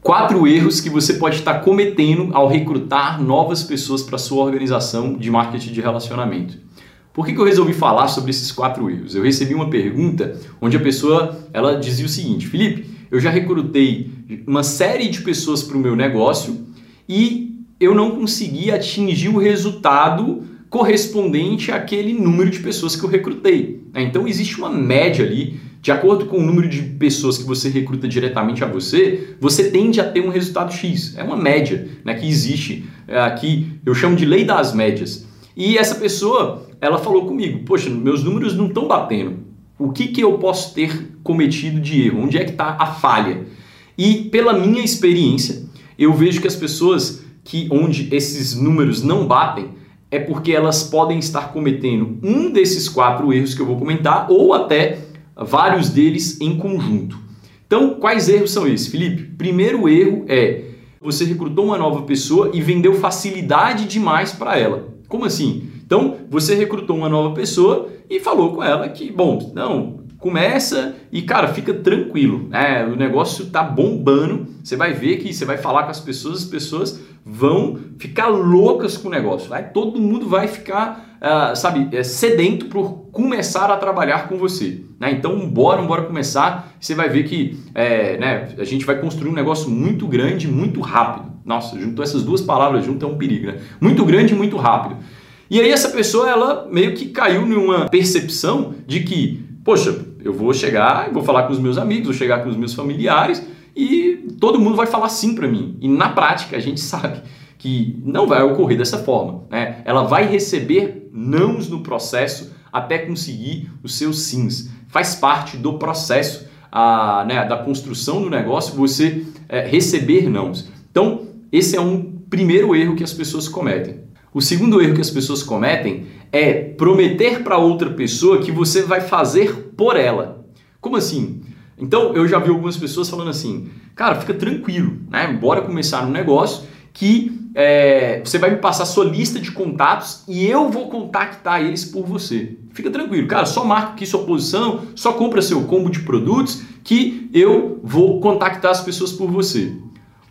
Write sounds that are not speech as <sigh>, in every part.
Quatro erros que você pode estar cometendo ao recrutar novas pessoas para sua organização de marketing de relacionamento. Por que, que eu resolvi falar sobre esses quatro erros? Eu recebi uma pergunta onde a pessoa ela dizia o seguinte: Felipe, eu já recrutei uma série de pessoas para o meu negócio e eu não consegui atingir o resultado correspondente àquele número de pessoas que eu recrutei. Então existe uma média ali de acordo com o número de pessoas que você recruta diretamente a você, você tende a ter um resultado X. É uma média né, que existe aqui, eu chamo de lei das médias. E essa pessoa, ela falou comigo, poxa, meus números não estão batendo. O que, que eu posso ter cometido de erro? Onde é que está a falha? E pela minha experiência, eu vejo que as pessoas que onde esses números não batem é porque elas podem estar cometendo um desses quatro erros que eu vou comentar ou até vários deles em conjunto. Então, quais erros são esses, Felipe? Primeiro erro é você recrutou uma nova pessoa e vendeu facilidade demais para ela. Como assim? Então, você recrutou uma nova pessoa e falou com ela que, bom, não, começa e, cara, fica tranquilo. É, o negócio tá bombando. Você vai ver que você vai falar com as pessoas, as pessoas vão ficar loucas com o negócio. Vai, todo mundo vai ficar, uh, sabe, é, sedento por começar a trabalhar com você. Né? Então, bora, bora começar. Você vai ver que é, né, a gente vai construir um negócio muito grande, muito rápido. Nossa, juntou essas duas palavras junto é um perigo, né? Muito grande e muito rápido. E aí essa pessoa, ela meio que caiu numa percepção de que, poxa, eu vou chegar, vou falar com os meus amigos, vou chegar com os meus familiares e todo mundo vai falar sim para mim. E na prática a gente <laughs> sabe que não vai ocorrer dessa forma. Né? Ela vai receber nãos no processo até conseguir os seus sims. Faz parte do processo a, né, da construção do negócio você é, receber nãos. Então, esse é um primeiro erro que as pessoas cometem. O segundo erro que as pessoas cometem é prometer para outra pessoa que você vai fazer por ela. Como assim? Então, eu já vi algumas pessoas falando assim, cara, fica tranquilo, né? Bora começar um negócio que é, você vai me passar sua lista de contatos e eu vou contactar eles por você. Fica tranquilo, cara, só marca aqui sua posição, só compra seu combo de produtos que eu vou contactar as pessoas por você.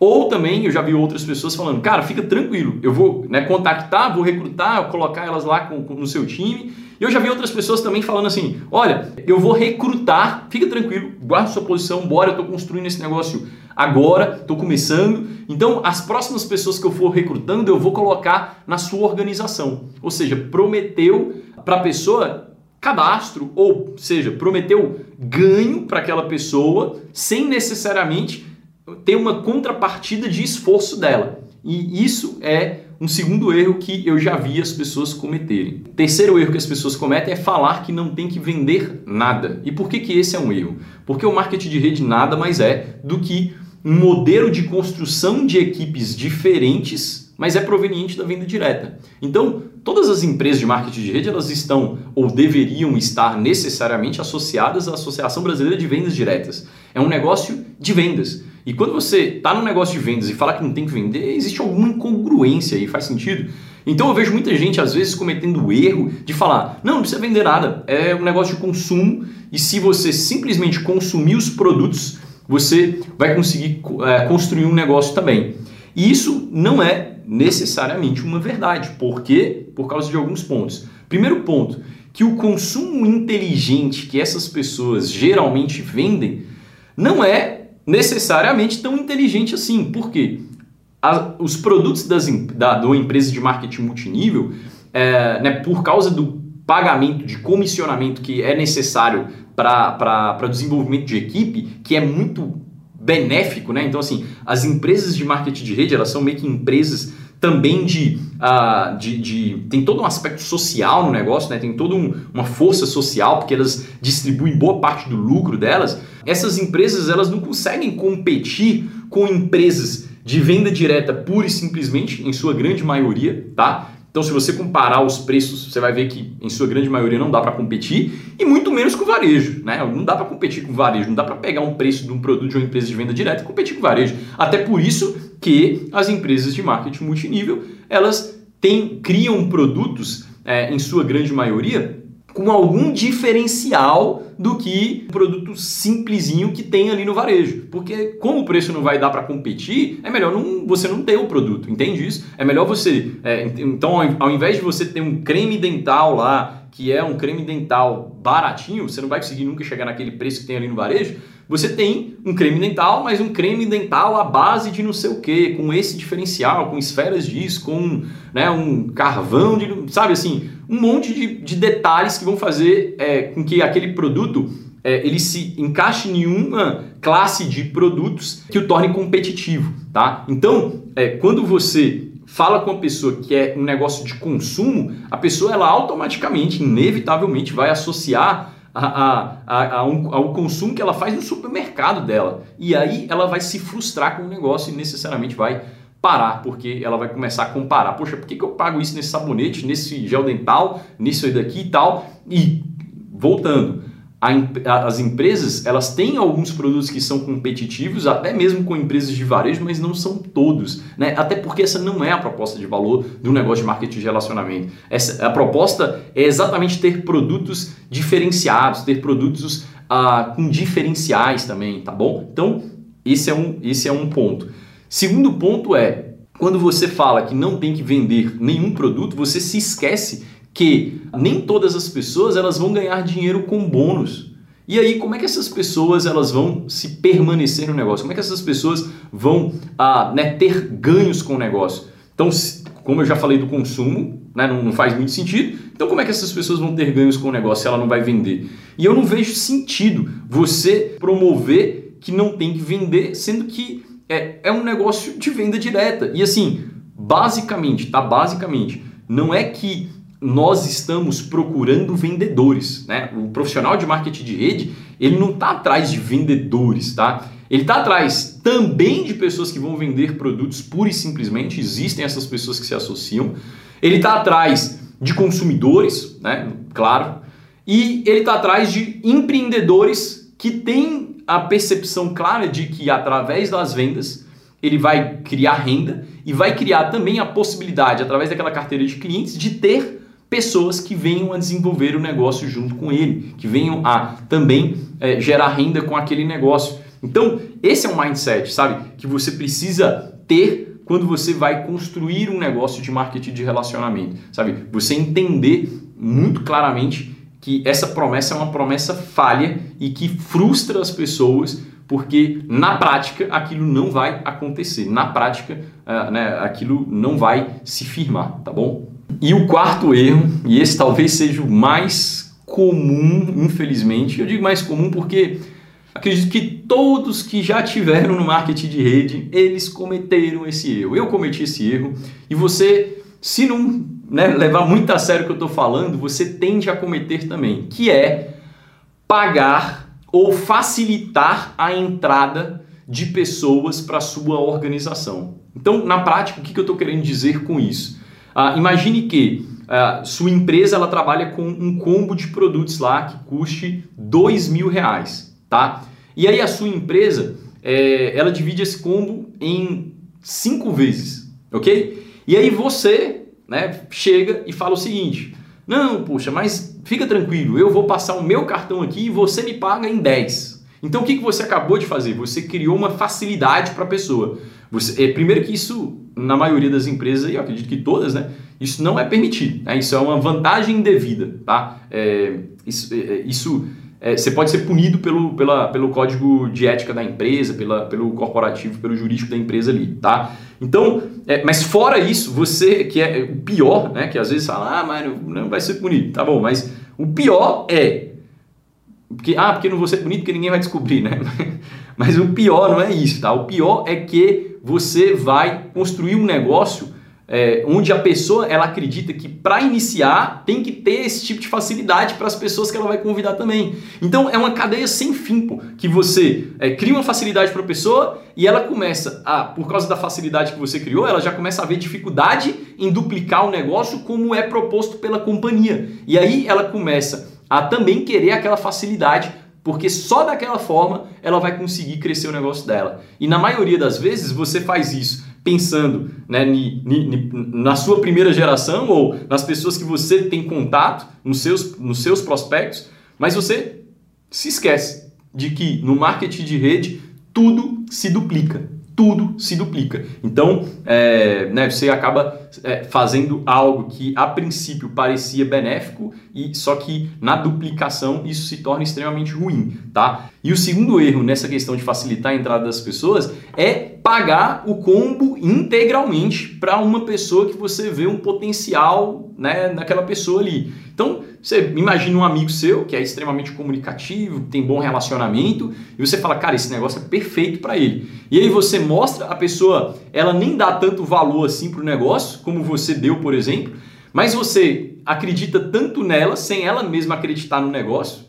Ou também eu já vi outras pessoas falando, cara, fica tranquilo, eu vou né, contactar, vou recrutar, colocar elas lá com, com, no seu time. E eu já vi outras pessoas também falando assim, olha, eu vou recrutar, fica tranquilo, guarda sua posição, bora, eu estou construindo esse negócio agora, estou começando. Então, as próximas pessoas que eu for recrutando, eu vou colocar na sua organização. Ou seja, prometeu para a pessoa cadastro, ou seja, prometeu ganho para aquela pessoa sem necessariamente ter uma contrapartida de esforço dela. E isso é um segundo erro que eu já vi as pessoas cometerem. Terceiro erro que as pessoas cometem é falar que não tem que vender nada. E por que, que esse é um erro? Porque o marketing de rede nada mais é do que um modelo de construção de equipes diferentes, mas é proveniente da venda direta. Então, todas as empresas de marketing de rede, elas estão ou deveriam estar necessariamente associadas à Associação Brasileira de Vendas Diretas. É um negócio de vendas. E quando você está no negócio de vendas e fala que não tem que vender, existe alguma incongruência aí, faz sentido? Então eu vejo muita gente às vezes cometendo o erro de falar: não, não precisa vender nada, é um negócio de consumo e se você simplesmente consumir os produtos, você vai conseguir é, construir um negócio também. E isso não é necessariamente uma verdade. Por quê? Por causa de alguns pontos. Primeiro ponto, que o consumo inteligente que essas pessoas geralmente vendem não é necessariamente tão inteligente assim. Por quê? A, os produtos das, da, da empresa de marketing multinível, é, né, por causa do pagamento de comissionamento que é necessário para o desenvolvimento de equipe, que é muito benéfico, né? Então, assim, as empresas de marketing de rede, elas são meio que empresas também de, uh, de, de, tem todo um aspecto social no negócio, né? tem toda um, uma força social, porque elas distribuem boa parte do lucro delas. Essas empresas elas não conseguem competir com empresas de venda direta pura e simplesmente, em sua grande maioria, tá? Então, se você comparar os preços, você vai ver que, em sua grande maioria, não dá para competir, e muito menos com o varejo. Né? Não dá para competir com o varejo, não dá para pegar um preço de um produto de uma empresa de venda direta e competir com o varejo. Até por isso que as empresas de marketing multinível elas têm, criam produtos, é, em sua grande maioria, com algum diferencial do que um produto simplesinho que tem ali no varejo. Porque como o preço não vai dar para competir, é melhor não, você não ter o produto, entende isso? É melhor você... É, então, ao invés de você ter um creme dental lá, que é um creme dental baratinho, você não vai conseguir nunca chegar naquele preço que tem ali no varejo, você tem um creme dental, mas um creme dental à base de não sei o que, com esse diferencial, com esferas disso, com né, um carvão de. Sabe assim, um monte de, de detalhes que vão fazer é, com que aquele produto é, ele se encaixe em uma classe de produtos que o torne competitivo. Tá? Então, é, quando você fala com a pessoa que é um negócio de consumo, a pessoa ela automaticamente, inevitavelmente, vai associar a, a, a, ao consumo que ela faz no supermercado dela. E aí ela vai se frustrar com o negócio e necessariamente vai parar, porque ela vai começar a comparar. Poxa, por que, que eu pago isso nesse sabonete, nesse gel dental, nisso aí daqui e tal? E voltando, a, as empresas elas têm alguns produtos que são competitivos, até mesmo com empresas de varejo, mas não são todos, né? Até porque essa não é a proposta de valor do negócio de marketing de relacionamento. Essa, a proposta é exatamente ter produtos diferenciados, ter produtos ah, com diferenciais também, tá bom? Então esse é um, esse é um ponto. Segundo ponto é quando você fala que não tem que vender nenhum produto, você se esquece que nem todas as pessoas elas vão ganhar dinheiro com bônus. E aí, como é que essas pessoas elas vão se permanecer no negócio? Como é que essas pessoas vão ah, né, ter ganhos com o negócio? Então, como eu já falei do consumo, né, não, não, faz muito sentido. Então, como é que essas pessoas vão ter ganhos com o negócio se ela não vai vender? E eu não vejo sentido você promover que não tem que vender, sendo que é, é um negócio de venda direta. E assim, basicamente, tá? Basicamente, não é que nós estamos procurando vendedores, né? O profissional de marketing de rede, ele não está atrás de vendedores, tá? Ele está atrás também de pessoas que vão vender produtos pura e simplesmente, existem essas pessoas que se associam. Ele está atrás de consumidores, né? Claro. E ele está atrás de empreendedores que têm a percepção clara de que através das vendas ele vai criar renda e vai criar também a possibilidade, através daquela carteira de clientes, de ter pessoas que venham a desenvolver o negócio junto com ele, que venham a também é, gerar renda com aquele negócio. Então, esse é um mindset, sabe? Que você precisa ter quando você vai construir um negócio de marketing de relacionamento, sabe? Você entender muito claramente que essa promessa é uma promessa falha e que frustra as pessoas porque na prática aquilo não vai acontecer, na prática uh, né, aquilo não vai se firmar, tá bom? E o quarto erro, e esse talvez seja o mais comum, infelizmente, eu digo mais comum porque acredito que todos que já tiveram no marketing de rede, eles cometeram esse erro. Eu cometi esse erro e você, se não né, levar muito a sério o que eu estou falando, você tende a cometer também, que é pagar ou facilitar a entrada de pessoas para sua organização. Então, na prática, o que eu estou querendo dizer com isso? Uh, imagine que uh, sua empresa ela trabalha com um combo de produtos lá que custe dois mil reais, tá? E aí a sua empresa é, ela divide esse combo em cinco vezes, ok? E aí você, né, chega e fala o seguinte: não, puxa, mas fica tranquilo, eu vou passar o meu cartão aqui e você me paga em 10. Então o que, que você acabou de fazer? Você criou uma facilidade para a pessoa. Você, é, primeiro que isso na maioria das empresas, e eu acredito que todas, né, isso não é permitido. Né? Isso é uma vantagem indevida. Tá? É, isso, é, é, isso é, você pode ser punido pelo, pela, pelo código de ética da empresa, pela, pelo corporativo, pelo jurídico da empresa ali. Tá? Então, é, mas fora isso, você, que é o pior, né, que às vezes fala, ah, mas não vai ser punido. Tá bom, mas o pior é porque, ah, porque não vou ser bonito porque ninguém vai descobrir, né? <laughs> Mas o pior não é isso, tá? O pior é que você vai construir um negócio é, onde a pessoa ela acredita que para iniciar tem que ter esse tipo de facilidade para as pessoas que ela vai convidar também. Então é uma cadeia sem fim, pô, que você é, cria uma facilidade para a pessoa e ela começa a, por causa da facilidade que você criou, ela já começa a ver dificuldade em duplicar o negócio como é proposto pela companhia. E aí ela começa a também querer aquela facilidade, porque só daquela forma ela vai conseguir crescer o negócio dela. E na maioria das vezes você faz isso pensando né, ni, ni, na sua primeira geração ou nas pessoas que você tem contato nos seus, nos seus prospectos, mas você se esquece de que no marketing de rede tudo se duplica tudo se duplica. Então, é, né, você acaba é, fazendo algo que a princípio parecia benéfico e só que na duplicação isso se torna extremamente ruim, tá? E o segundo erro nessa questão de facilitar a entrada das pessoas é pagar o combo integralmente para uma pessoa que você vê um potencial, né, naquela pessoa ali. Então, você imagina um amigo seu que é extremamente comunicativo, tem bom relacionamento, e você fala, cara, esse negócio é perfeito para ele. E aí você mostra a pessoa, ela nem dá tanto valor assim pro negócio, como você deu, por exemplo, mas você acredita tanto nela, sem ela mesma acreditar no negócio,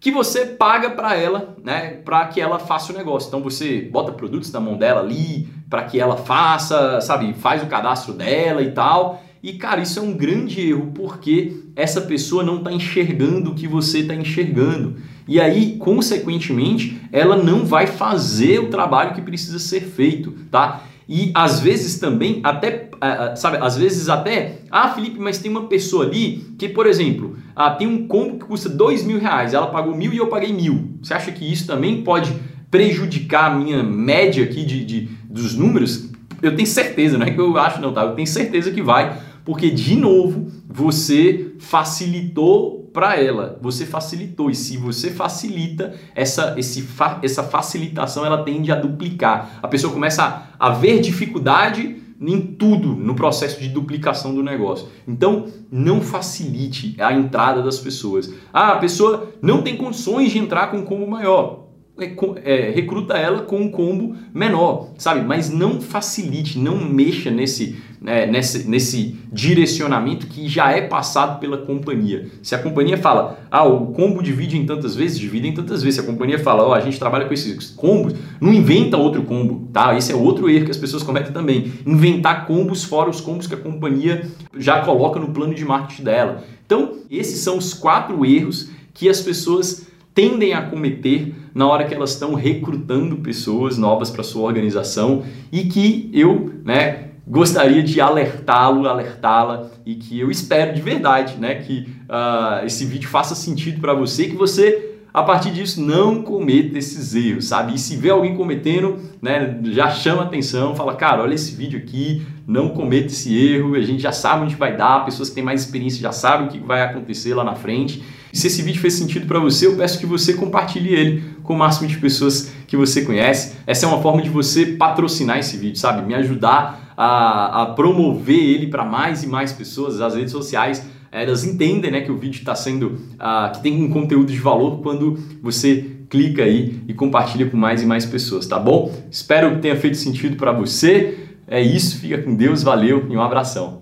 que você paga para ela, né, para que ela faça o negócio. Então você bota produtos na mão dela ali, para que ela faça, sabe, faz o cadastro dela e tal. E, cara, isso é um grande erro porque essa pessoa não está enxergando o que você está enxergando. E aí, consequentemente, ela não vai fazer o trabalho que precisa ser feito, tá? E às vezes também, até, sabe, às vezes até, ah, Felipe, mas tem uma pessoa ali que, por exemplo, ah, tem um combo que custa dois mil reais, ela pagou mil e eu paguei mil. Você acha que isso também pode prejudicar a minha média aqui de, de dos números? Eu tenho certeza, não é que eu acho não, tá? Eu tenho certeza que vai, porque, de novo, você facilitou para ela. Você facilitou. E se você facilita, essa, esse, essa facilitação ela tende a duplicar. A pessoa começa a, a ver dificuldade em tudo no processo de duplicação do negócio. Então, não facilite a entrada das pessoas. Ah, a pessoa não tem condições de entrar com um combo maior. É, é, recruta ela com um combo menor, sabe? Mas não facilite, não mexa nesse, né, nesse, nesse direcionamento que já é passado pela companhia. Se a companhia fala, ah, o combo divide em tantas vezes, divide em tantas vezes. Se a companhia fala, ó, oh, a gente trabalha com esses combos, não inventa outro combo, tá? Esse é outro erro que as pessoas cometem também. Inventar combos fora os combos que a companhia já coloca no plano de marketing dela. Então, esses são os quatro erros que as pessoas tendem a cometer na hora que elas estão recrutando pessoas novas para sua organização e que eu, né, gostaria de alertá-lo, alertá-la e que eu espero de verdade, né, que uh, esse vídeo faça sentido para você, que você a partir disso não cometa esses erros, sabe? E se vê alguém cometendo, né, já chama atenção, fala, cara, olha esse vídeo aqui, não cometa esse erro, a gente já sabe onde vai dar, pessoas que têm mais experiência já sabem o que vai acontecer lá na frente. E se esse vídeo fez sentido para você, eu peço que você compartilhe ele com o máximo de pessoas que você conhece. Essa é uma forma de você patrocinar esse vídeo, sabe? Me ajudar a, a promover ele para mais e mais pessoas. As redes sociais elas entendem né, que o vídeo está sendo, uh, que tem um conteúdo de valor quando você clica aí e compartilha com mais e mais pessoas, tá bom? Espero que tenha feito sentido para você. É isso, fica com Deus, valeu e um abração.